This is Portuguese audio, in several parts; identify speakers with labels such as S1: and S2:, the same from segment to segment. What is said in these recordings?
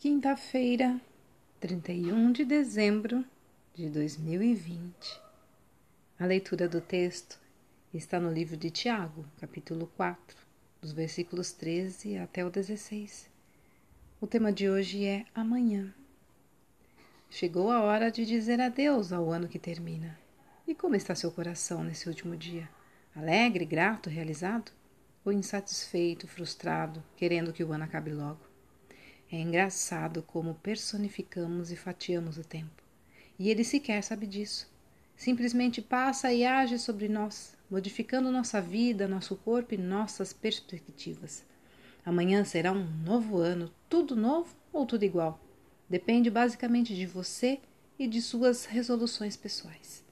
S1: Quinta-feira, 31 de dezembro de 2020. A leitura do texto está no livro de Tiago, capítulo 4, dos versículos 13 até o 16. O tema de hoje é amanhã. Chegou a hora de dizer adeus ao ano que termina. E como está seu coração nesse último dia? Alegre, grato, realizado? Ou insatisfeito, frustrado, querendo que o ano acabe logo? É engraçado como personificamos e fatiamos o tempo. E ele sequer sabe disso. Simplesmente passa e age sobre nós, modificando nossa vida, nosso corpo e nossas perspectivas. Amanhã será um novo ano, tudo novo ou tudo igual? Depende basicamente de você e de suas resoluções pessoais.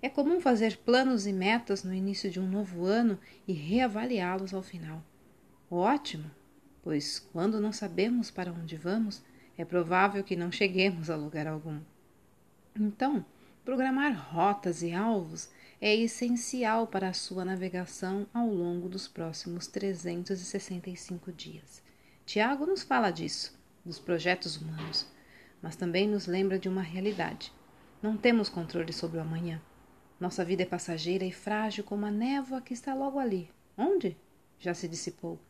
S1: É comum fazer planos e metas no início de um novo ano e reavaliá-los ao final. Ótimo! Pois quando não sabemos para onde vamos, é provável que não cheguemos a lugar algum. Então, programar rotas e alvos é essencial para a sua navegação ao longo dos próximos 365 dias. Tiago nos fala disso, dos projetos humanos, mas também nos lembra de uma realidade. Não temos controle sobre o amanhã. Nossa vida é passageira e frágil como a névoa que está logo ali. Onde? Já se dissipou.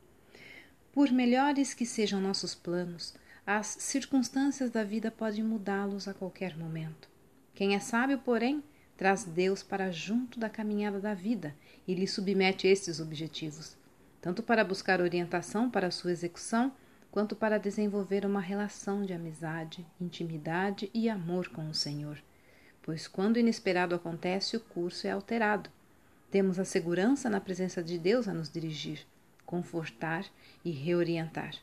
S1: Por melhores que sejam nossos planos, as circunstâncias da vida podem mudá-los a qualquer momento. Quem é sábio, porém, traz Deus para junto da caminhada da vida e lhe submete estes objetivos, tanto para buscar orientação para sua execução, quanto para desenvolver uma relação de amizade, intimidade e amor com o Senhor. Pois quando o inesperado acontece, o curso é alterado. Temos a segurança na presença de Deus a nos dirigir confortar e reorientar.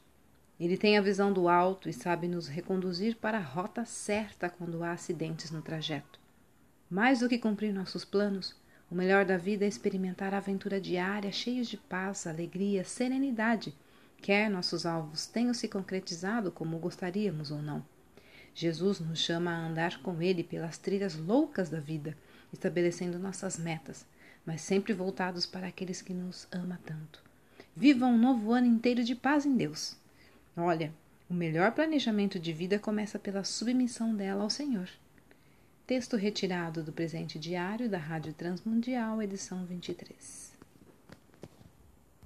S1: Ele tem a visão do alto e sabe nos reconduzir para a rota certa quando há acidentes no trajeto. Mais do que cumprir nossos planos, o melhor da vida é experimentar a aventura diária cheios de paz, alegria, serenidade, quer nossos alvos tenham se concretizado como gostaríamos ou não. Jesus nos chama a andar com Ele pelas trilhas loucas da vida, estabelecendo nossas metas, mas sempre voltados para aqueles que nos ama tanto. Viva um novo ano inteiro de paz em Deus. Olha, o melhor planejamento de vida começa pela submissão dela ao Senhor. Texto retirado do presente diário da Rádio Transmundial, edição 23.